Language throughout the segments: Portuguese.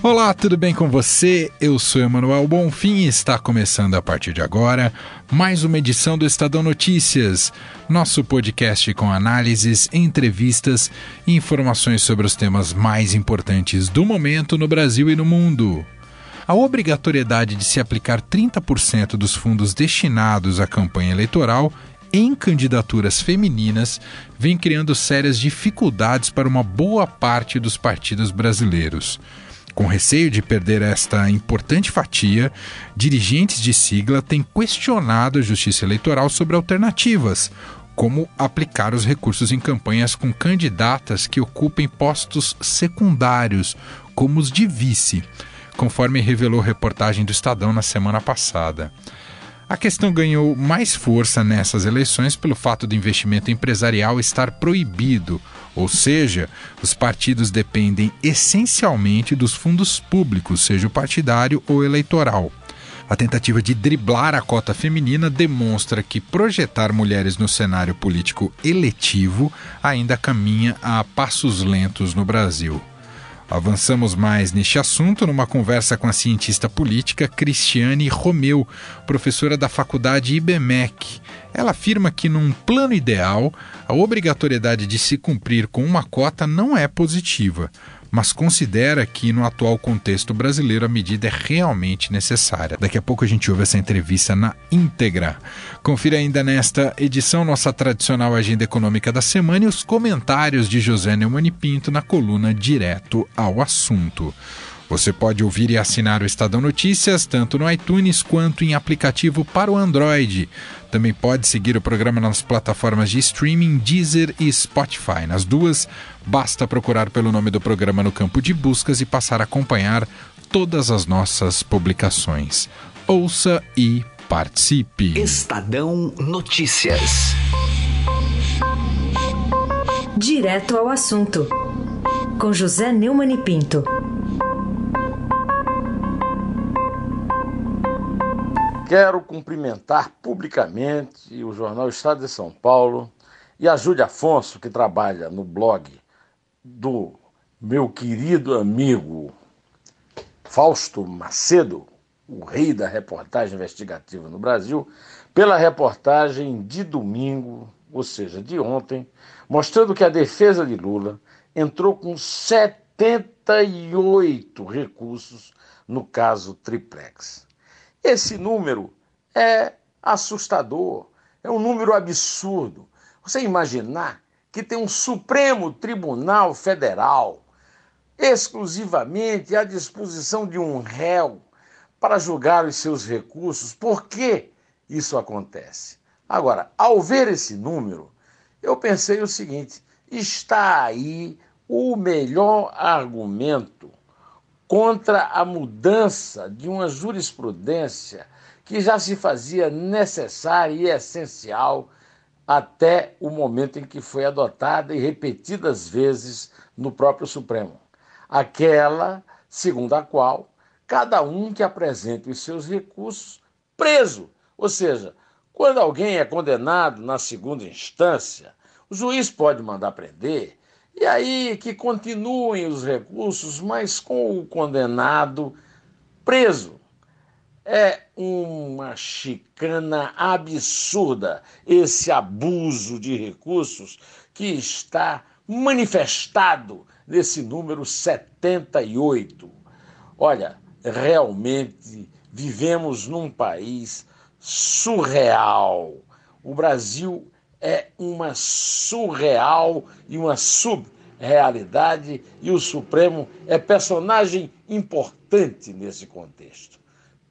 Olá, tudo bem com você? Eu sou Emanuel Bonfim e está começando a partir de agora mais uma edição do Estadão Notícias, nosso podcast com análises, entrevistas e informações sobre os temas mais importantes do momento no Brasil e no mundo. A obrigatoriedade de se aplicar 30% dos fundos destinados à campanha eleitoral em candidaturas femininas vem criando sérias dificuldades para uma boa parte dos partidos brasileiros. Com receio de perder esta importante fatia, dirigentes de sigla têm questionado a Justiça Eleitoral sobre alternativas, como aplicar os recursos em campanhas com candidatas que ocupem postos secundários, como os de vice, conforme revelou reportagem do Estadão na semana passada. A questão ganhou mais força nessas eleições pelo fato do investimento empresarial estar proibido, ou seja, os partidos dependem essencialmente dos fundos públicos, seja o partidário ou eleitoral. A tentativa de driblar a cota feminina demonstra que projetar mulheres no cenário político eletivo ainda caminha a passos lentos no Brasil. Avançamos mais neste assunto numa conversa com a cientista política Cristiane Romeu, professora da faculdade IBMEC. Ela afirma que, num plano ideal, a obrigatoriedade de se cumprir com uma cota não é positiva, mas considera que no atual contexto brasileiro a medida é realmente necessária. Daqui a pouco a gente ouve essa entrevista na íntegra. Confira ainda nesta edição nossa tradicional agenda econômica da semana e os comentários de José Neumann Pinto na coluna Direto ao Assunto. Você pode ouvir e assinar o Estadão Notícias tanto no iTunes quanto em aplicativo para o Android. Também pode seguir o programa nas plataformas de streaming Deezer e Spotify. Nas duas, basta procurar pelo nome do programa no campo de buscas e passar a acompanhar todas as nossas publicações. Ouça e participe. Estadão Notícias. Direto ao assunto. Com José Neumann e Pinto. Quero cumprimentar publicamente o jornal Estado de São Paulo e a Júlia Afonso, que trabalha no blog do meu querido amigo Fausto Macedo, o rei da reportagem investigativa no Brasil, pela reportagem de domingo, ou seja, de ontem, mostrando que a defesa de Lula entrou com 78 recursos no caso Triplex. Esse número é assustador, é um número absurdo. Você imaginar que tem um Supremo Tribunal Federal exclusivamente à disposição de um réu para julgar os seus recursos, por que isso acontece? Agora, ao ver esse número, eu pensei o seguinte: está aí o melhor argumento contra a mudança de uma jurisprudência que já se fazia necessária e essencial até o momento em que foi adotada e repetidas vezes no próprio Supremo. Aquela segundo a qual cada um que apresente os seus recursos preso, ou seja, quando alguém é condenado na segunda instância, o juiz pode mandar prender, e aí que continuem os recursos, mas com o condenado preso. É uma chicana absurda esse abuso de recursos que está manifestado nesse número 78. Olha, realmente vivemos num país surreal. O Brasil é uma surreal e uma subrealidade, e o Supremo é personagem importante nesse contexto.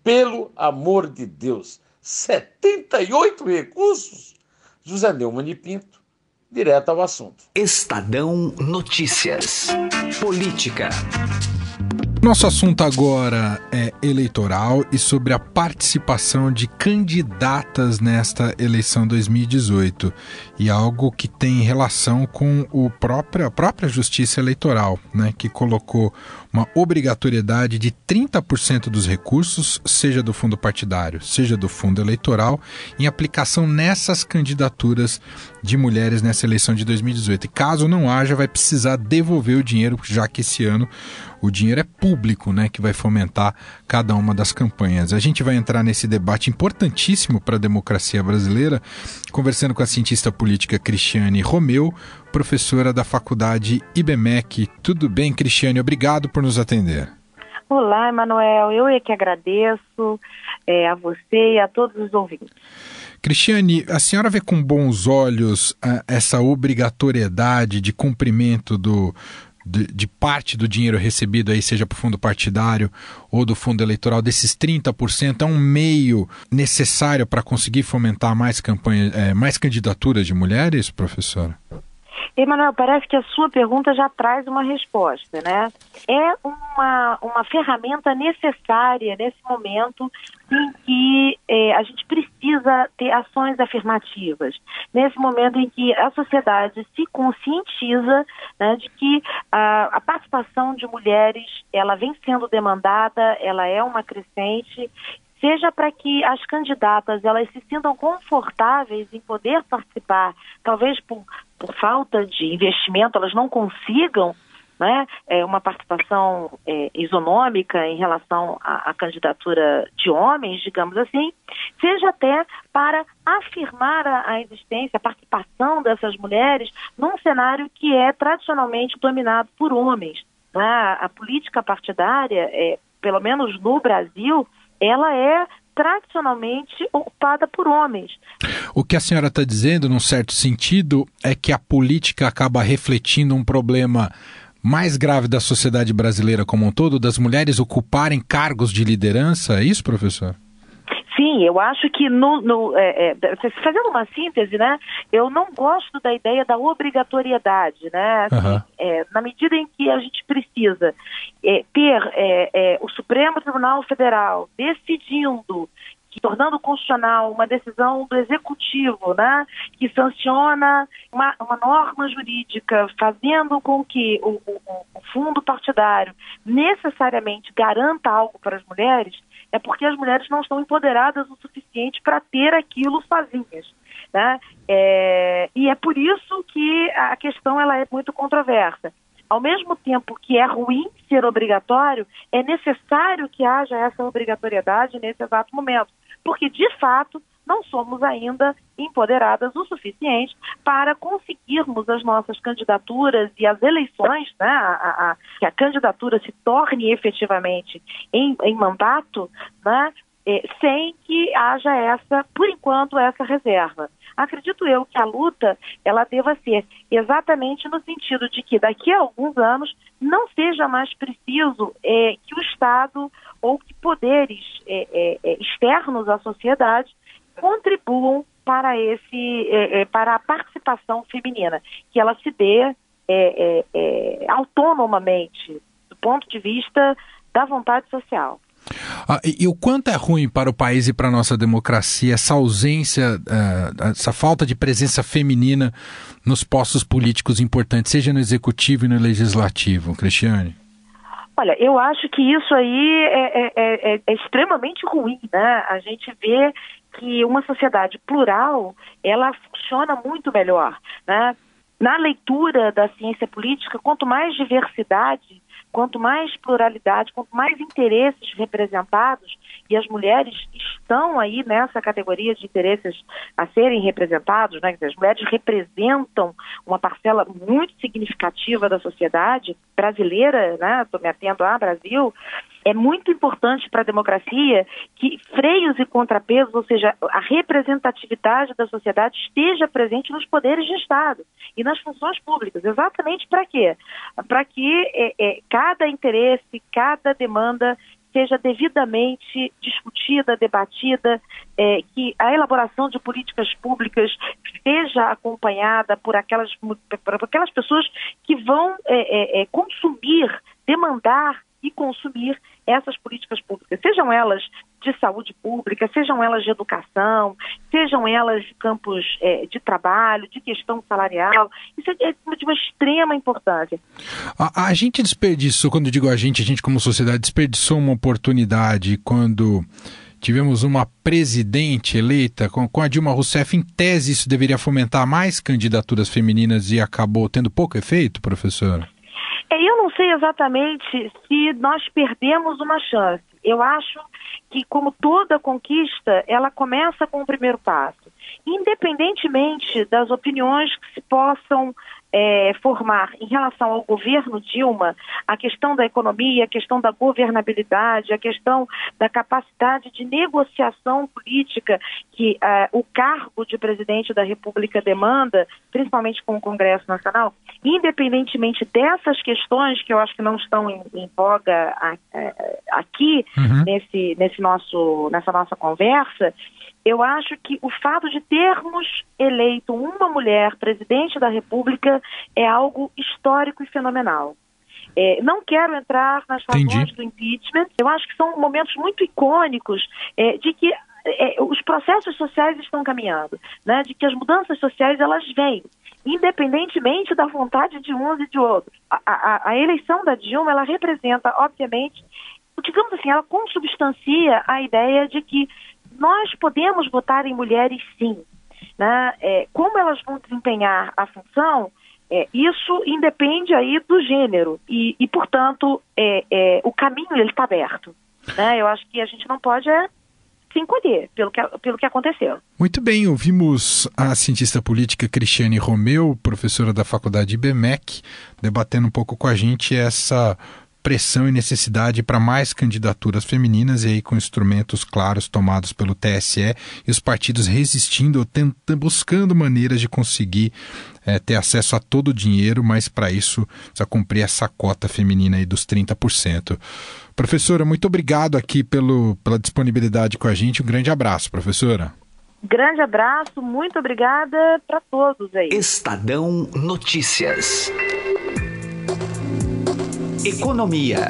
Pelo amor de Deus, 78 recursos? José Neumann e Pinto, direto ao assunto. Estadão Notícias. Política. Nosso assunto agora é eleitoral e sobre a participação de candidatas nesta eleição 2018 e algo que tem relação com o próprio, a própria Justiça Eleitoral, né, que colocou uma obrigatoriedade de 30% dos recursos, seja do fundo partidário, seja do fundo eleitoral, em aplicação nessas candidaturas de mulheres nessa eleição de 2018. E caso não haja, vai precisar devolver o dinheiro, já que esse ano o dinheiro é público, né, que vai fomentar cada uma das campanhas. A gente vai entrar nesse debate importantíssimo para a democracia brasileira, conversando com a cientista política Cristiane Romeu, professora da faculdade IBMEC. Tudo bem, Cristiane? Obrigado por nos atender. Olá, Emanuel. Eu é que agradeço é, a você e a todos os ouvintes. Cristiane, a senhora vê com bons olhos uh, essa obrigatoriedade de cumprimento do, de, de, parte do dinheiro recebido aí, seja para o fundo partidário ou do fundo eleitoral, desses 30%, é um meio necessário para conseguir fomentar mais campanhas, é, mais candidaturas de mulheres, professora? Emanuel, parece que a sua pergunta já traz uma resposta, né? É uma, uma ferramenta necessária nesse momento em que eh, a gente precisa ter ações afirmativas. Nesse momento em que a sociedade se conscientiza né, de que a, a participação de mulheres ela vem sendo demandada, ela é uma crescente seja para que as candidatas elas se sintam confortáveis em poder participar, talvez por, por falta de investimento elas não consigam né, é, uma participação é, isonômica em relação à, à, candidatura de homens, digamos assim, seja até para afirmar a, a, existência, a participação dessas mulheres num cenário que é tradicionalmente dominado por homens. Né? A política partidária, é, pelo menos no Brasil, ela é tradicionalmente ocupada por homens. O que a senhora está dizendo, num certo sentido, é que a política acaba refletindo um problema mais grave da sociedade brasileira como um todo, das mulheres ocuparem cargos de liderança, é isso, professor? Sim, eu acho que no, no é, é, fazendo uma síntese, né? Eu não gosto da ideia da obrigatoriedade, né? Assim, uhum. é, na medida em que a gente precisa é, ter é, é, o Supremo Tribunal Federal decidindo tornando constitucional uma decisão do executivo, né, que sanciona uma, uma norma jurídica, fazendo com que o, o, o, fundo partidário necessariamente garanta algo para as mulheres, é porque as mulheres não estão empoderadas o suficiente para ter aquilo sozinhas. Né? É, e é por isso que a questão ela é muito controversa. Ao mesmo tempo que é ruim ser obrigatório, é necessário que haja essa obrigatoriedade nesse exato momento, porque de fato não somos ainda empoderadas o suficiente para conseguirmos as nossas candidaturas e as eleições, né, a, a, que a candidatura se torne efetivamente em, em mandato, né, é, sem que haja essa, por enquanto, essa reserva. Acredito eu que a luta ela deva ser exatamente no sentido de que daqui a alguns anos não seja mais preciso é, que o Estado ou que poderes é, externos à sociedade contribuam para esse é, é, para a participação feminina, que ela se dê é, é, autonomamente do ponto de vista da vontade social. Ah, e, e, o quanto é ruim para o país e para a nossa democracia essa ausência, uh, essa falta de presença feminina nos postos políticos importantes, seja no executivo e no legislativo, Cristiane? Olha, eu acho que isso aí é, é, é, é extremamente ruim, né? A gente vê que uma sociedade plural, ela funciona muito melhor, né? Na leitura da ciência política, quanto mais diversidade, quanto mais pluralidade, quanto mais interesses representados, e as mulheres estão aí nessa categoria de interesses a serem representados, né? as mulheres representam uma parcela muito significativa da sociedade brasileira, né? Estou me atendo a Brasil, é muito importante para a democracia que freios e contrapesos, ou seja, a representatividade da sociedade esteja presente nos poderes de Estado e nas funções públicas. Exatamente para quê? Para que é, é, cada interesse, cada demanda seja devidamente discutida, debatida, é, que a elaboração de políticas públicas seja acompanhada por aquelas, por aquelas pessoas que vão é, é, é consumir demandar e consumir essas políticas públicas, sejam elas de saúde pública, sejam elas de educação, sejam elas de campos é, de trabalho, de questão salarial. Isso é de uma extrema importância. A, a gente desperdiçou, quando digo a gente, a gente como sociedade desperdiçou uma oportunidade quando tivemos uma presidente eleita com, com, a Dilma Rousseff. Em tese, isso deveria fomentar mais candidaturas femininas e acabou tendo pouco efeito, professora? É, eu não sei exatamente se nós perdemos uma chance. Eu acho que, como toda conquista, ela começa com o primeiro passo. Independentemente das opiniões que se possam é, formar em relação ao governo Dilma, a questão da economia, a questão da governabilidade, a questão da capacidade de negociação política que é, o cargo de presidente da República demanda, principalmente com o Congresso Nacional, independentemente dessas questões que eu acho que não estão em, em voga a, é, aqui uhum. nesse, nesse nosso, nessa nossa conversa, eu acho que o fato de termos eleito uma mulher presidente da República é algo histórico e fenomenal. É, não quero entrar nas razões do impeachment. Eu acho que são momentos muito icônicos é, de que é, os processos sociais estão caminhando, né? de que as mudanças sociais elas vêm, independentemente da vontade de uns e de outros. A, a, a eleição da Dilma ela representa, obviamente, digamos assim, ela consubstancia a ideia de que nós podemos votar em mulheres sim. Né? É, como elas vão desempenhar a função, é, isso independe aí do gênero e, e portanto, é, é o caminho ele está aberto. Né? Eu acho que a gente não pode é, se encolher pelo que, pelo que aconteceu. Muito bem, ouvimos a cientista política Cristiane Romeu, professora da Faculdade IBMEC, debatendo um pouco com a gente essa pressão e necessidade para mais candidaturas femininas e aí com instrumentos claros tomados pelo TSE e os partidos resistindo ou tentando, buscando maneiras de conseguir é, ter acesso a todo o dinheiro, mas para isso precisa cumprir essa cota feminina aí dos 30%. Professora, muito obrigado aqui pelo, pela disponibilidade com a gente. Um grande abraço, professora. Grande abraço, muito obrigada para todos aí. Estadão Notícias. Economia.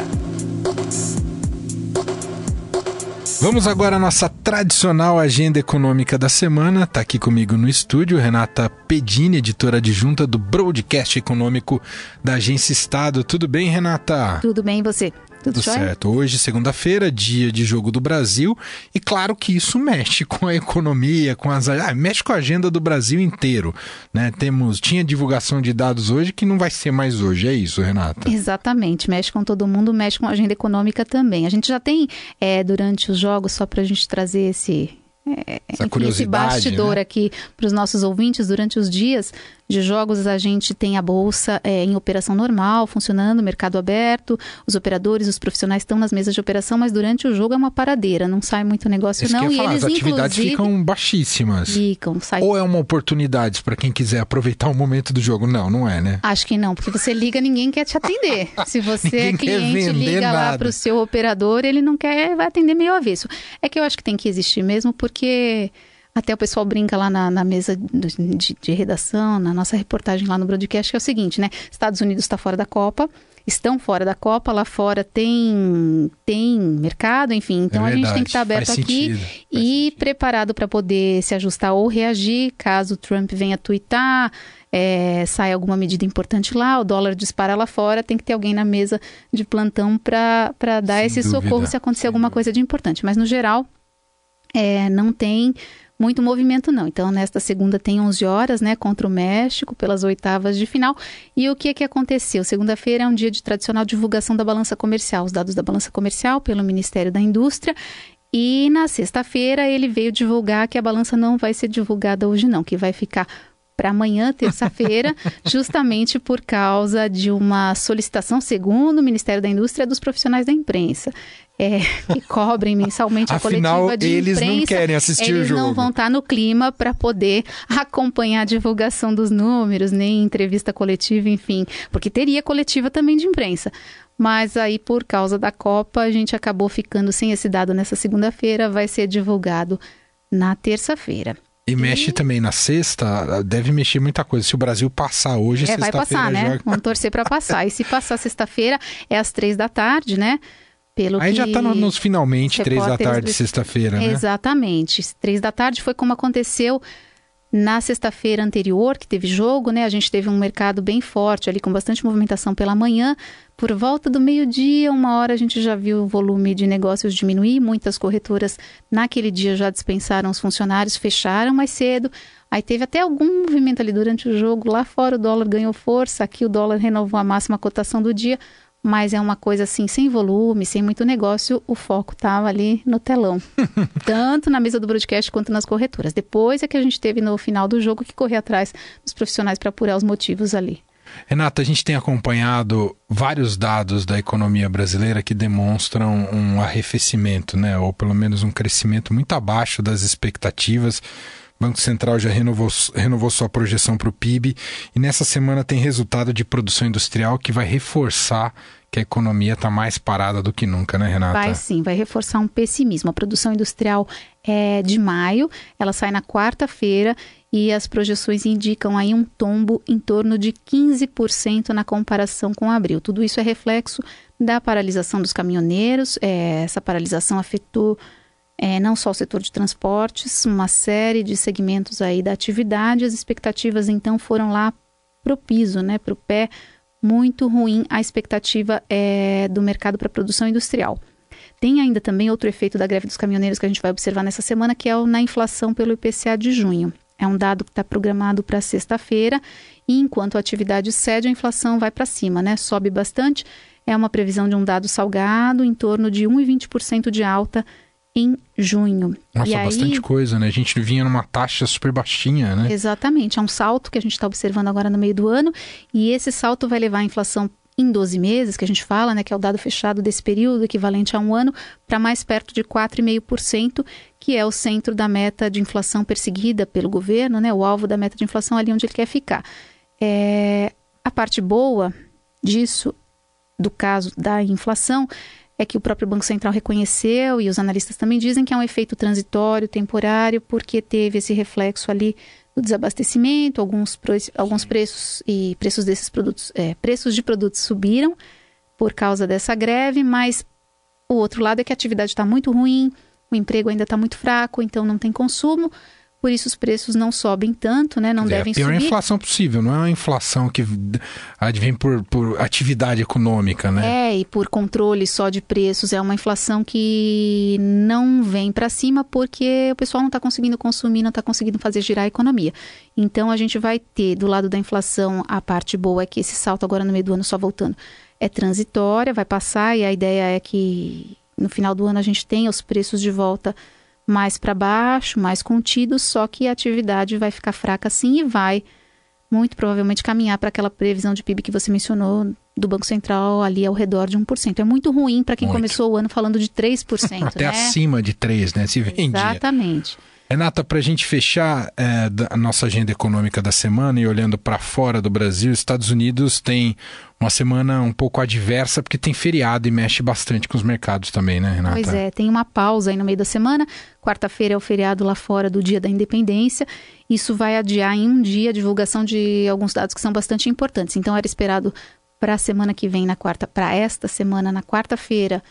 Vamos agora à nossa tradicional agenda econômica da semana. Está aqui comigo no estúdio Renata Pedini, editora adjunta do Broadcast Econômico da Agência Estado. Tudo bem, Renata? Tudo bem, e você? Tudo, certo. Hoje, segunda-feira, dia de jogo do Brasil, e claro que isso mexe com a economia, com as ah, mexe com a agenda do Brasil inteiro, né? Temos tinha divulgação de dados hoje que não vai ser mais hoje, é isso, Renata? Exatamente, mexe com todo mundo, mexe com a agenda econômica também. A gente já tem é, durante os jogos só para a gente trazer esse é, Essa curiosidade, esse bastidor né? aqui para os nossos ouvintes durante os dias de jogos a gente tem a bolsa é, em operação normal, funcionando, mercado aberto, os operadores, os profissionais estão nas mesas de operação, mas durante o jogo é uma paradeira, não sai muito negócio Isso não. e falar, eles as atividades ficam baixíssimas. Ficam, sai... Ou é uma oportunidade para quem quiser aproveitar o momento do jogo? Não, não é, né? Acho que não, porque você liga, ninguém quer te atender. Se você é cliente, liga nada. lá para o seu operador, ele não quer, vai atender meio avesso. É que eu acho que tem que existir mesmo, porque até o pessoal brinca lá na, na mesa de, de, redação, na nossa reportagem lá no broadcast, que é o seguinte, né? Estados Unidos está fora da Copa, estão fora da Copa, lá fora tem, tem mercado, enfim. Então é a gente tem que estar tá aberto aqui sentido, e preparado para poder se ajustar ou reagir caso o Trump venha twittar. É, sai alguma medida importante lá, o dólar dispara lá fora, tem que ter alguém na mesa de plantão para dar Sem esse dúvida. socorro se acontecer alguma coisa de importante. Mas no geral, é, não tem muito movimento não. Então, nesta segunda tem 11 horas, né, contra o México, pelas oitavas de final. E o que é que aconteceu? Segunda-feira é um dia de tradicional divulgação da balança comercial, os dados da balança comercial pelo Ministério da Indústria. E na sexta-feira ele veio divulgar que a balança não vai ser divulgada hoje não, que vai ficar para amanhã, terça-feira, justamente por causa de uma solicitação, segundo o Ministério da Indústria, dos profissionais da imprensa. É, que cobrem mensalmente a Afinal, coletiva de eles imprensa. não querem assistir eles o jogo. não vão estar tá no clima para poder acompanhar a divulgação dos números, nem entrevista coletiva, enfim, porque teria coletiva também de imprensa. Mas aí, por causa da Copa, a gente acabou ficando sem esse dado nessa segunda-feira, vai ser divulgado na terça-feira. E, e, mexe também na sexta, deve mexer muita coisa. Se o Brasil passar hoje, é, vai passar, né? Joga... Vamos torcer para passar. E se passar sexta-feira, é às três da tarde, né? Pelo Aí já está no, nos finalmente, três da tarde, sexta-feira, né? Exatamente. Três da tarde foi como aconteceu na sexta-feira anterior, que teve jogo, né, a gente teve um mercado bem forte ali, com bastante movimentação pela manhã. Por volta do meio-dia, uma hora, a gente já viu o volume de negócios diminuir. Muitas corretoras naquele dia já dispensaram os funcionários, fecharam mais cedo. Aí teve até algum movimento ali durante o jogo. Lá fora o dólar ganhou força, aqui o dólar renovou a máxima cotação do dia mas é uma coisa assim, sem volume, sem muito negócio, o foco estava ali no telão. Tanto na mesa do broadcast quanto nas corretoras. Depois é que a gente teve no final do jogo que correr atrás dos profissionais para apurar os motivos ali. Renata, a gente tem acompanhado vários dados da economia brasileira que demonstram um arrefecimento, né? Ou pelo menos um crescimento muito abaixo das expectativas. O Banco Central já renovou, renovou sua projeção para o PIB e nessa semana tem resultado de produção industrial que vai reforçar que a economia está mais parada do que nunca, né, Renata? Vai sim, vai reforçar um pessimismo. A produção industrial é de maio, ela sai na quarta-feira e as projeções indicam aí um tombo em torno de 15% na comparação com abril. Tudo isso é reflexo da paralisação dos caminhoneiros. É, essa paralisação afetou é, não só o setor de transportes, uma série de segmentos aí da atividade. As expectativas então foram lá para o piso, né, para o pé muito ruim a expectativa é, do mercado para produção industrial. Tem ainda também outro efeito da greve dos caminhoneiros que a gente vai observar nessa semana, que é o, na inflação pelo IPCA de junho. É um dado que está programado para sexta-feira e enquanto a atividade cede, a inflação vai para cima, né? Sobe bastante. É uma previsão de um dado salgado, em torno de 1,20% de alta em junho. Nossa, e bastante aí... coisa, né? A gente vinha numa taxa super baixinha, né? Exatamente, é um salto que a gente está observando agora no meio do ano, e esse salto vai levar a inflação em 12 meses, que a gente fala, né, que é o dado fechado desse período, equivalente a um ano, para mais perto de 4,5%, que é o centro da meta de inflação perseguida pelo governo, né, o alvo da meta de inflação ali onde ele quer ficar. É, a parte boa disso, do caso da inflação, é que o próprio Banco Central reconheceu e os analistas também dizem que é um efeito transitório, temporário, porque teve esse reflexo ali do desabastecimento, alguns, alguns preços e preços desses produtos, é, preços de produtos subiram por causa dessa greve, mas o outro lado é que a atividade está muito ruim, o emprego ainda está muito fraco, então não tem consumo por isso os preços não sobem tanto, né? Não é, devem subir. É a pior inflação possível, não é uma inflação que advém por, por atividade econômica, né? É, e por controle só de preços. É uma inflação que não vem para cima porque o pessoal não está conseguindo consumir, não está conseguindo fazer girar a economia. Então a gente vai ter do lado da inflação a parte boa é que esse salto agora no meio do ano só voltando é transitória, vai passar e a ideia é que no final do ano a gente tenha os preços de volta mais para baixo, mais contido, só que a atividade vai ficar fraca sim e vai muito provavelmente caminhar para aquela previsão de PIB que você mencionou do Banco Central ali ao redor de 1%. É muito ruim para quem muito. começou o ano falando de 3%. Até né? acima de 3%, né? Se vende. Exatamente. Renata, para a gente fechar é, a nossa agenda econômica da semana e olhando para fora do Brasil, Estados Unidos tem uma semana um pouco adversa porque tem feriado e mexe bastante com os mercados também, né, Renata? Pois é, tem uma pausa aí no meio da semana. Quarta-feira é o feriado lá fora do Dia da Independência. Isso vai adiar em um dia a divulgação de alguns dados que são bastante importantes. Então era esperado para a semana que vem, na quarta, para esta semana, na quarta-feira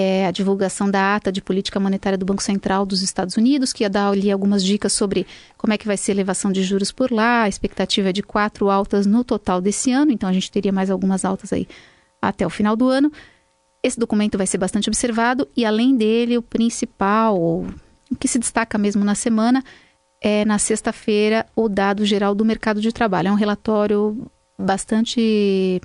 é, a divulgação da ata de política monetária do Banco Central dos Estados Unidos, que ia dar ali algumas dicas sobre como é que vai ser a elevação de juros por lá. A expectativa é de quatro altas no total desse ano, então a gente teria mais algumas altas aí até o final do ano. Esse documento vai ser bastante observado e, além dele, o principal, o que se destaca mesmo na semana, é na sexta-feira o dado geral do mercado de trabalho. É um relatório bastante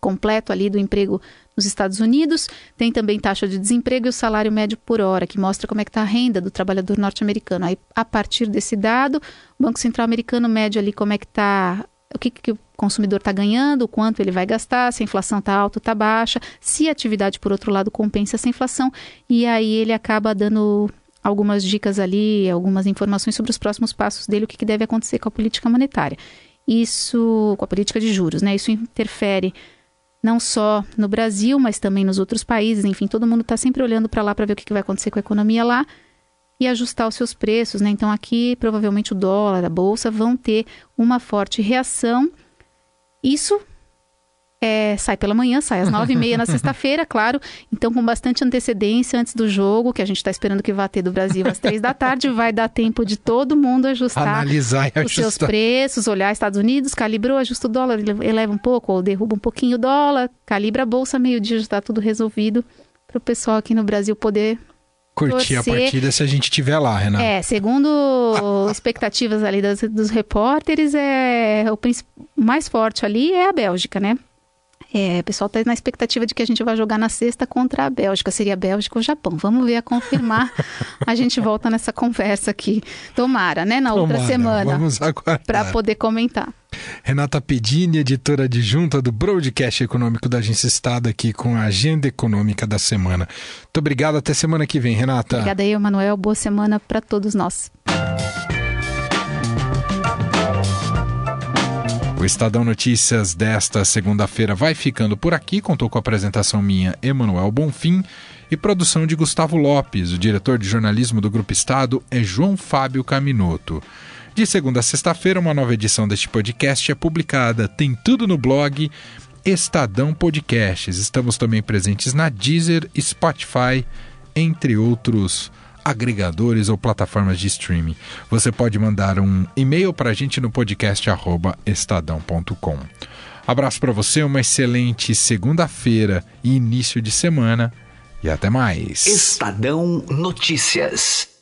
completo ali do emprego nos Estados Unidos. Tem também taxa de desemprego e o salário médio por hora, que mostra como é que está a renda do trabalhador norte-americano. Aí, a partir desse dado, o Banco Central americano mede ali como é que está o que, que, o consumidor está ganhando, o quanto ele vai gastar, se a inflação está alta ou está baixa, se a atividade, por outro lado, compensa essa inflação, e aí ele acaba dando algumas dicas ali, algumas informações sobre os próximos passos dele, o que, que deve acontecer com a política monetária. Isso, com a política de juros, né? Isso interfere não só no Brasil, mas também nos outros países. Enfim, todo mundo está sempre olhando para lá para ver o que, que vai acontecer com a economia lá. e ajustar os seus preços, né? Então aqui provavelmente o dólar, a bolsa vão ter uma forte reação. Isso é, sai pela manhã, sai às nove e meia na sexta-feira, claro. Então, com bastante antecedência antes do jogo, que a gente está esperando que vá ter do Brasil às três da tarde, vai dar tempo de todo mundo ajustar Analisar e os seus preços, olhar Estados Unidos, calibrou, ajusta o dólar, eleva um pouco ou derruba um pouquinho o dólar, calibra a bolsa, meio-dia já está tudo resolvido para o pessoal aqui no Brasil poder curtir torcer. a partida se a gente estiver lá, Renato. É, segundo expectativas ali dos, dos repórteres, é o mais forte ali é a Bélgica, né? É, o pessoal está na expectativa de que a gente vai jogar na sexta contra a Bélgica. Seria Bélgica ou Japão. Vamos ver a confirmar. a gente volta nessa conversa aqui. Tomara, né? Na Tomara, outra semana. Vamos aguardar. Para poder comentar. Renata Pedini, editora adjunta do Broadcast Econômico da Agência Estado, aqui com a agenda econômica da semana. Muito obrigado, até semana que vem, Renata. Obrigada aí, Manuel. Boa semana para todos nós. O Estadão Notícias desta segunda-feira vai ficando por aqui. Contou com a apresentação minha, Emanuel Bonfim, e produção de Gustavo Lopes. O diretor de jornalismo do Grupo Estado é João Fábio Caminoto. De segunda a sexta-feira, uma nova edição deste podcast é publicada. Tem tudo no blog Estadão Podcasts. Estamos também presentes na Deezer, Spotify, entre outros agregadores ou plataformas de streaming. Você pode mandar um e-mail para a gente no podcast estadão.com. Abraço para você, uma excelente segunda-feira e início de semana e até mais. Estadão Notícias.